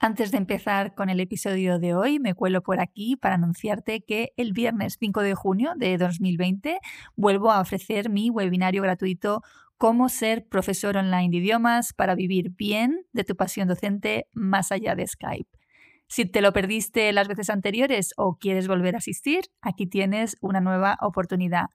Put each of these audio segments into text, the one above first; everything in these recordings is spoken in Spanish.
Antes de empezar con el episodio de hoy, me cuelo por aquí para anunciarte que el viernes 5 de junio de 2020 vuelvo a ofrecer mi webinario gratuito Cómo ser profesor online de idiomas para vivir bien de tu pasión docente más allá de Skype. Si te lo perdiste las veces anteriores o quieres volver a asistir, aquí tienes una nueva oportunidad.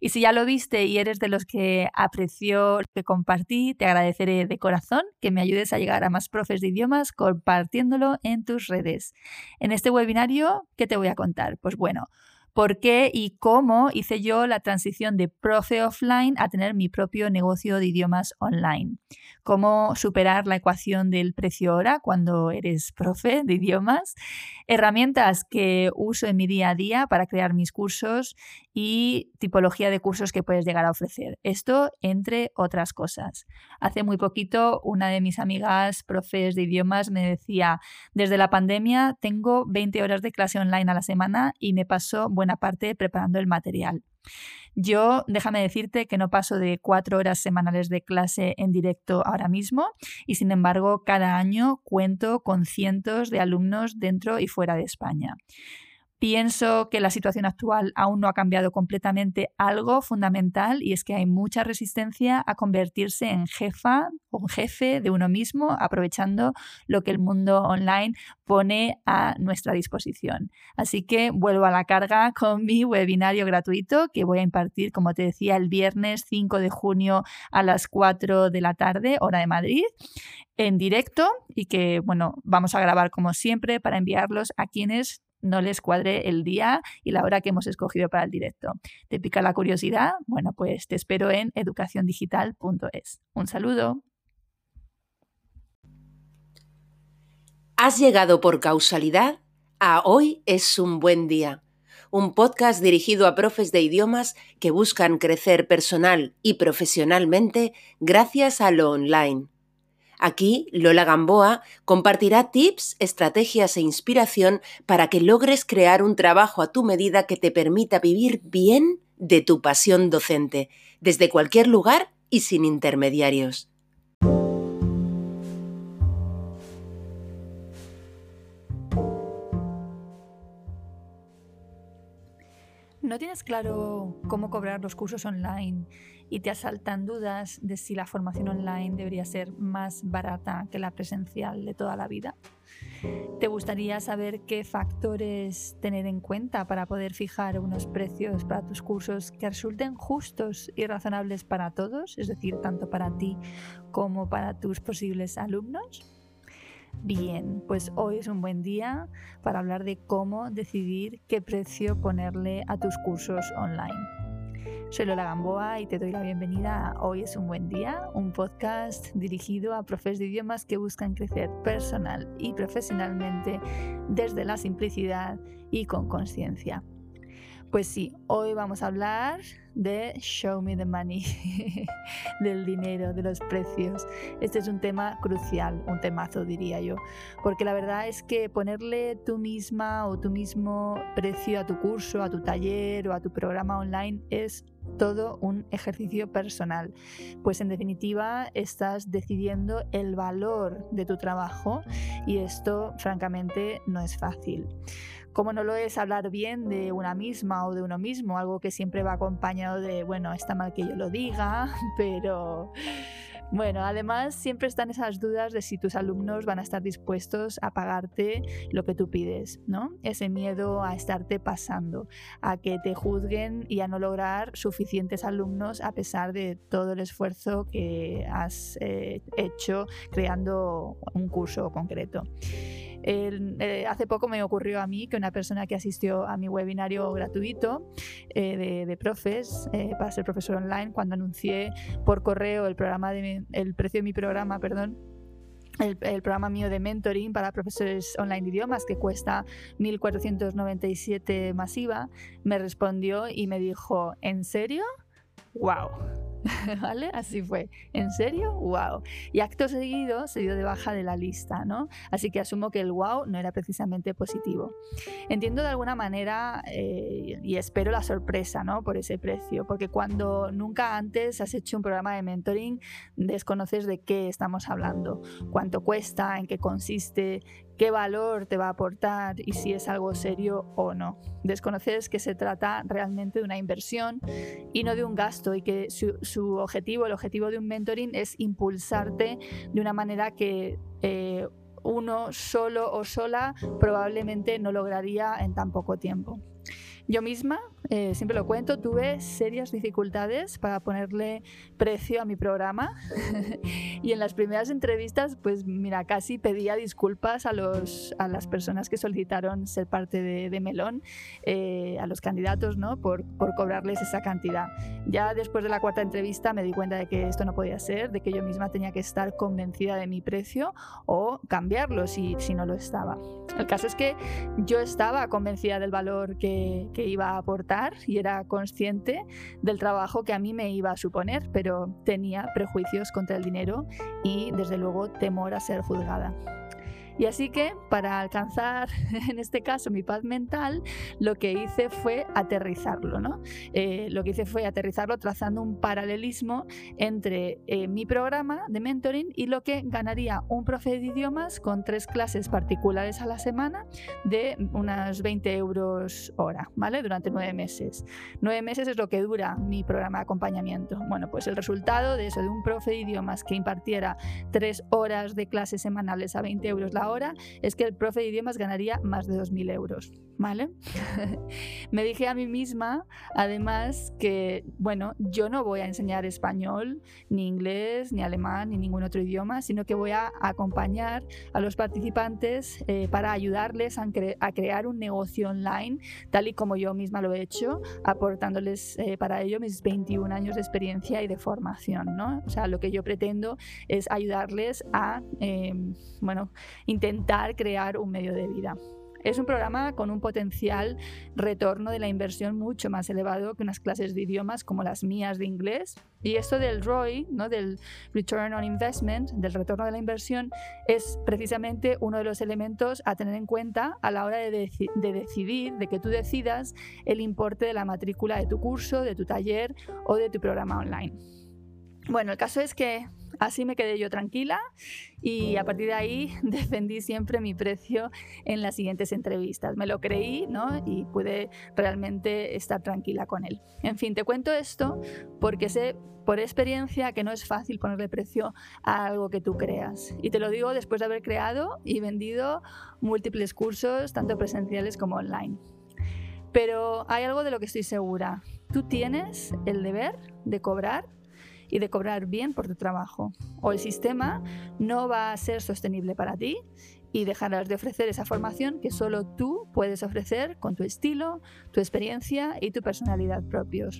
Y si ya lo viste y eres de los que apreció lo que compartí, te agradeceré de corazón que me ayudes a llegar a más profes de idiomas compartiéndolo en tus redes. En este webinario, ¿qué te voy a contar? Pues bueno, por qué y cómo hice yo la transición de profe offline a tener mi propio negocio de idiomas online. Cómo superar la ecuación del precio hora cuando eres profe de idiomas. Herramientas que uso en mi día a día para crear mis cursos y tipología de cursos que puedes llegar a ofrecer. Esto entre otras cosas. Hace muy poquito una de mis amigas profes de idiomas me decía, desde la pandemia tengo 20 horas de clase online a la semana y me paso buena parte preparando el material. Yo, déjame decirte que no paso de cuatro horas semanales de clase en directo ahora mismo y sin embargo cada año cuento con cientos de alumnos dentro y fuera de España. Pienso que la situación actual aún no ha cambiado completamente algo fundamental y es que hay mucha resistencia a convertirse en jefa o jefe de uno mismo, aprovechando lo que el mundo online pone a nuestra disposición. Así que vuelvo a la carga con mi webinario gratuito que voy a impartir, como te decía, el viernes 5 de junio a las 4 de la tarde, hora de Madrid en directo y que, bueno, vamos a grabar como siempre para enviarlos a quienes no les cuadre el día y la hora que hemos escogido para el directo. ¿Te pica la curiosidad? Bueno, pues te espero en educaciondigital.es. Un saludo. Has llegado por causalidad a Hoy es un buen día, un podcast dirigido a profes de idiomas que buscan crecer personal y profesionalmente gracias a lo online. Aquí, Lola Gamboa compartirá tips, estrategias e inspiración para que logres crear un trabajo a tu medida que te permita vivir bien de tu pasión docente, desde cualquier lugar y sin intermediarios. ¿No tienes claro cómo cobrar los cursos online y te asaltan dudas de si la formación online debería ser más barata que la presencial de toda la vida? ¿Te gustaría saber qué factores tener en cuenta para poder fijar unos precios para tus cursos que resulten justos y razonables para todos, es decir, tanto para ti como para tus posibles alumnos? Bien, pues hoy es un buen día para hablar de cómo decidir qué precio ponerle a tus cursos online. Soy Lola Gamboa y te doy la bienvenida a Hoy es un buen día, un podcast dirigido a profes de idiomas que buscan crecer personal y profesionalmente desde la simplicidad y con conciencia. Pues sí, hoy vamos a hablar de Show Me the Money, del dinero, de los precios. Este es un tema crucial, un temazo diría yo, porque la verdad es que ponerle tú misma o tú mismo precio a tu curso, a tu taller o a tu programa online es todo un ejercicio personal, pues en definitiva estás decidiendo el valor de tu trabajo y esto francamente no es fácil. Como no lo es hablar bien de una misma o de uno mismo, algo que siempre va acompañado de, bueno, está mal que yo lo diga, pero bueno, además siempre están esas dudas de si tus alumnos van a estar dispuestos a pagarte lo que tú pides, ¿no? Ese miedo a estarte pasando, a que te juzguen y a no lograr suficientes alumnos a pesar de todo el esfuerzo que has eh, hecho creando un curso concreto. Eh, hace poco me ocurrió a mí que una persona que asistió a mi webinario gratuito eh, de, profes eh, para ser profesor online, cuando anuncié por correo el, programa el precio de mi programa, perdón, el, el, programa mío de mentoring para profesores online de idiomas que cuesta 1.497 masiva, me respondió y me dijo, ¿en serio? ¡Wow! ¿Vale? Así fue. ¿En serio? ¡Wow! Y acto seguido se dio de baja de la lista, ¿no? Así que asumo que el wow no era precisamente positivo. Entiendo de alguna manera eh, y espero la sorpresa, ¿no? Por ese precio, porque cuando nunca antes has hecho un programa de mentoring, desconoces de qué estamos hablando, cuánto cuesta, en qué consiste, qué valor te va a aportar y si es algo serio o no. Desconoces que se trata realmente de una inversión y no de un gasto y que su, objetivo, el objetivo de un mentoring es impulsarte de una manera que eh, uno solo o sola probablemente no lograría en tan poco tiempo. Yo misma, eh, siempre lo cuento, tuve serias dificultades para ponerle precio a mi programa y en las primeras entrevistas, pues mira, casi pedía disculpas a, los, a las personas que solicitaron ser parte de, Melón, eh, a los candidatos, ¿no? Por, por cobrarles esa cantidad. Ya después de la cuarta entrevista me di cuenta de que esto no podía ser, de que yo misma tenía que estar convencida de mi precio o cambiarlo si, si no lo estaba. El caso es que yo estaba convencida del valor que, que iba a aportar y era consciente del trabajo que a mí me iba a suponer, pero tenía prejuicios contra el dinero y desde luego temor a ser juzgada. Y así que para alcanzar, en este caso, mi paz mental, lo que hice fue aterrizarlo. ¿no? Eh, lo que hice fue aterrizarlo trazando un paralelismo entre eh, mi programa de mentoring y lo que ganaría un profe de idiomas con tres clases particulares a la semana de unas 20 euros hora, ¿vale? Durante nueve meses. Nueve meses es lo que dura mi programa de acompañamiento. Bueno, pues el resultado de eso, de un profe de idiomas que impartiera tres horas de clases semanales a 20 euros la ahora es que el profe de idiomas ganaría más de 2.000 euros. ¿Vale? me dije a mí misma, además, que, bueno, yo no voy a enseñar español, ni inglés, ni alemán, ni ningún otro idioma, sino que voy a acompañar a los participantes eh, para ayudarles a, crear un negocio online, tal y como yo misma lo he hecho, aportándoles eh, para ello mis 21 años de experiencia y de formación. O sea, lo que yo pretendo es ayudarles a, em, bueno, intentar crear un medio de vida. Es un programa con un potencial retorno de la inversión mucho más elevado que unas clases de idiomas como las mías de inglés. Y esto del ROI, ¿no? del Return on Investment, del retorno de la inversión, es precisamente uno de los elementos a tener en cuenta a la hora de, de decidir, de que tú decidas el importe de la matrícula de tu curso, de tu taller o de tu programa online. Bueno, el caso es que Así me quedé yo tranquila y a partir de ahí defendí siempre mi precio en las siguientes entrevistas. Me lo creí ¿no? y pude realmente estar tranquila con él. En fin, te cuento esto porque sé por experiencia que no es fácil ponerle precio a algo que tú creas. Y te lo digo después de haber creado y vendido múltiples cursos, tanto presenciales como online. Pero hay algo de lo que estoy segura. Tú tienes el deber de cobrar y de cobrar bien por tu trabajo. O el sistema no va a ser sostenible para ti y dejarás de ofrecer esa formación que solo tú puedes ofrecer con tu estilo, tu experiencia y tu personalidad propios.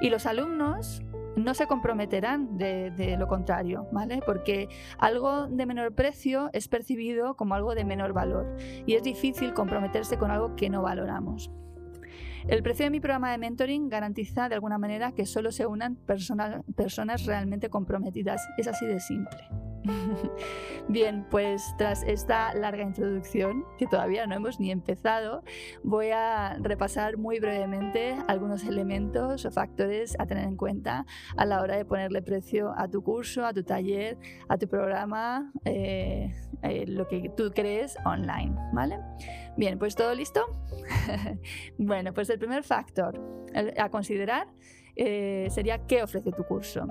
Y los alumnos no se comprometerán de, de, lo contrario, ¿vale? Porque algo de menor precio es percibido como algo de menor valor y es difícil comprometerse con algo que no valoramos. El precio de mi programa de mentoring garantiza de alguna manera que solo se unan personas realmente comprometidas. Es así de simple. Bien, pues tras esta larga introducción, que todavía no hemos ni empezado, voy a repasar muy brevemente algunos elementos o factores a tener en cuenta a la hora de ponerle precio a tu curso, a tu taller, a tu programa, eh, eh, lo que tú crees online, ¿vale? Bien, pues todo listo. bueno, pues el primer factor a considerar eh, sería qué ofrece tu curso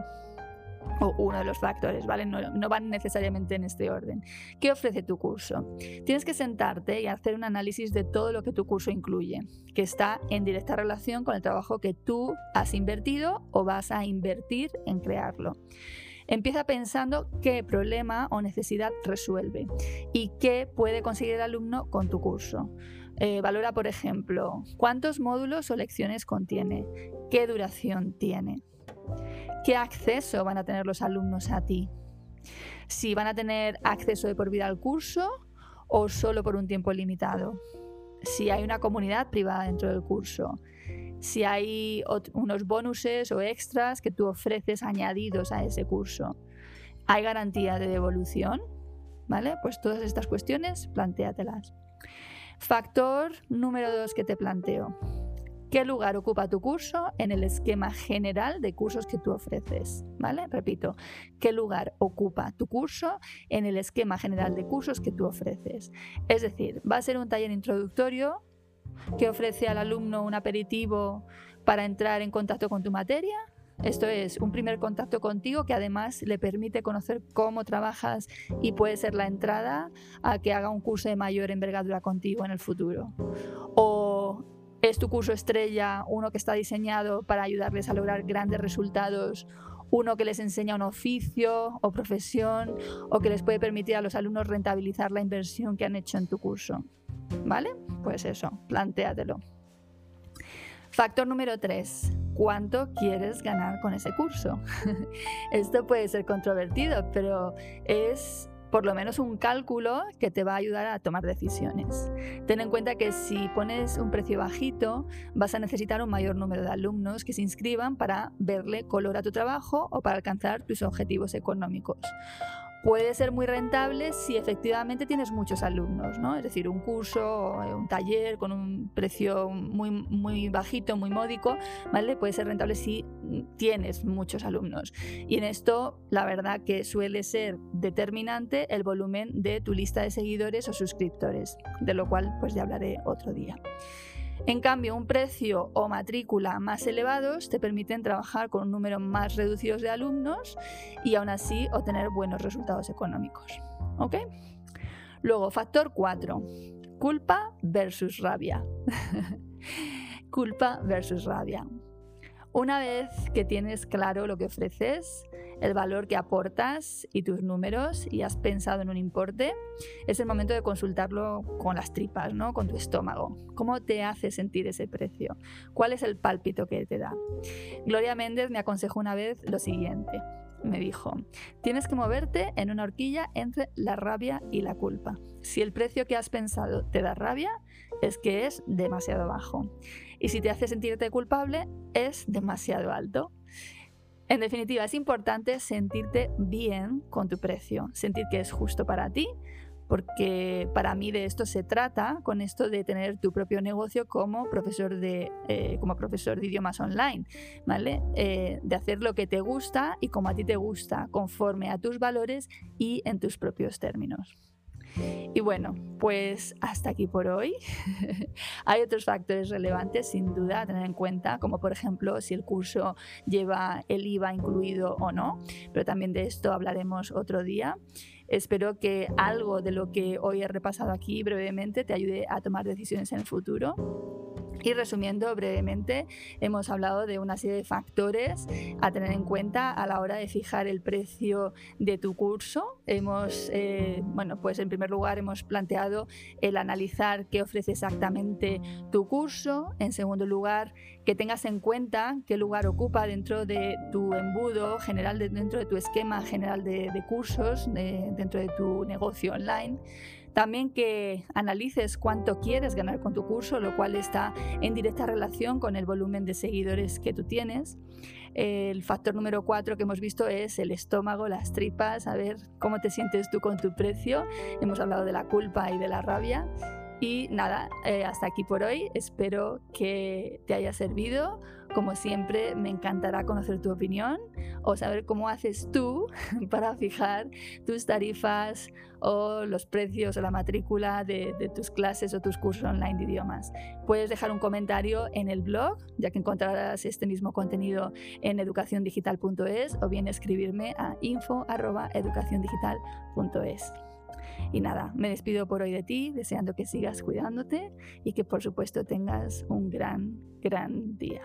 o uno de los factores, ¿vale? No, van necesariamente en este orden. ¿Qué ofrece tu curso? Tienes que sentarte y hacer un análisis de todo lo que tu curso incluye, que está en directa relación con el trabajo que tú has invertido o vas a invertir en crearlo. Empieza pensando qué problema o necesidad resuelve y qué puede conseguir el alumno con tu curso. Eh, valora, por ejemplo, cuántos módulos o lecciones contiene, qué duración tiene, qué acceso van a tener los alumnos a ti, si van a tener acceso de por vida al curso o solo por un tiempo limitado, si hay una comunidad privada dentro del curso, si hay unos bonuses o extras que tú ofreces añadidos a ese curso. ¿Hay garantía de devolución? ¿Vale? Pues todas estas cuestiones, plantéatelas. Factor número dos que te planteo. ¿Qué lugar ocupa tu curso en el esquema general de cursos que tú ofreces? ¿Vale? Repito, ¿qué lugar ocupa tu curso en el esquema general de cursos que tú ofreces? Es decir, ¿va a ser un taller introductorio que ofrece al alumno un aperitivo para entrar en contacto con tu materia? Esto es un primer contacto contigo que además le permite conocer cómo trabajas y puede ser la entrada a que haga un curso de mayor envergadura contigo en el futuro. O es tu curso estrella, uno que está diseñado para ayudarles a lograr grandes resultados, uno que les enseña un oficio o profesión o que les puede permitir a los alumnos rentabilizar la inversión que han hecho en tu curso. ¿Vale? Pues eso, plantéatelo. Factor número 3. ¿Cuánto quieres ganar con ese curso? Esto puede ser controvertido, pero es por lo menos un cálculo que te va a ayudar a tomar decisiones. Ten en cuenta que si pones un precio bajito, vas a necesitar un mayor número de alumnos que se inscriban para verle color a tu trabajo o para alcanzar tus objetivos económicos puede ser muy rentable si efectivamente tienes muchos alumnos, ¿no? Es decir, un curso o un taller con un precio muy, muy bajito, muy módico, ¿vale? Puede ser rentable si tienes muchos alumnos. Y en esto, la verdad que suele ser determinante el volumen de tu lista de seguidores o suscriptores, de lo cual pues ya hablaré otro día. En cambio, un precio o matrícula más elevados te permiten trabajar con un número más reducido de alumnos y aún así obtener buenos resultados económicos. ¿Ok? Luego, factor 4. Culpa versus rabia. culpa versus rabia. Una vez que tienes claro lo que ofreces, el valor que aportas y tus números y has pensado en un importe, es el momento de consultarlo con las tripas, ¿no? con tu estómago. ¿Cómo te hace sentir ese precio? ¿Cuál es el pálpito que te da? Gloria Méndez me aconsejó una vez lo siguiente. Me dijo, tienes que moverte en una horquilla entre la rabia y la culpa. Si el precio que has pensado te da rabia, es que es demasiado bajo. Y si te hace sentirte culpable, es demasiado alto. En definitiva, es importante sentirte bien con tu precio, sentir que es justo para ti, porque para mí de esto se trata, con esto de tener tu propio negocio como profesor de, eh, como profesor de idiomas online, ¿vale? Eh, de hacer lo que te gusta y como a ti te gusta, conforme a tus valores y en tus propios términos. Y bueno, pues hasta aquí por hoy. Hay otros factores relevantes sin duda a tener en cuenta, como por ejemplo si el curso lleva el IVA incluido o no, pero también de esto hablaremos otro día. Espero que algo de lo que hoy he repasado aquí brevemente te ayude a tomar decisiones en el futuro. Y resumiendo brevemente, hemos hablado de una serie de factores a tener en cuenta a la hora de fijar el precio de tu curso. Hemos, eh, bueno, pues en primer lugar hemos planteado el analizar qué ofrece exactamente tu curso. En segundo lugar, que tengas en cuenta qué lugar ocupa dentro de tu embudo general, dentro de tu esquema general de, cursos, dentro de tu negocio online. También que analices cuánto quieres ganar con tu curso, lo cual está en directa relación con el volumen de seguidores que tú tienes. El factor número cuatro que hemos visto es el estómago, las tripas, a ver cómo te sientes tú con tu precio. Hemos hablado de la culpa y de la rabia. Y nada, eh, hasta aquí por hoy. Espero que te haya servido. Como siempre, me encantará conocer tu opinión o saber cómo haces tú para fijar tus tarifas o los precios o la matrícula de, de, tus clases o tus cursos online de idiomas. Puedes dejar un comentario en el blog, ya que encontrarás este mismo contenido en educaciondigital.es o bien escribirme a info.educaciondigital.es. Y nada, me despido por hoy de ti, deseando que sigas cuidándote y que por supuesto tengas un gran, gran día.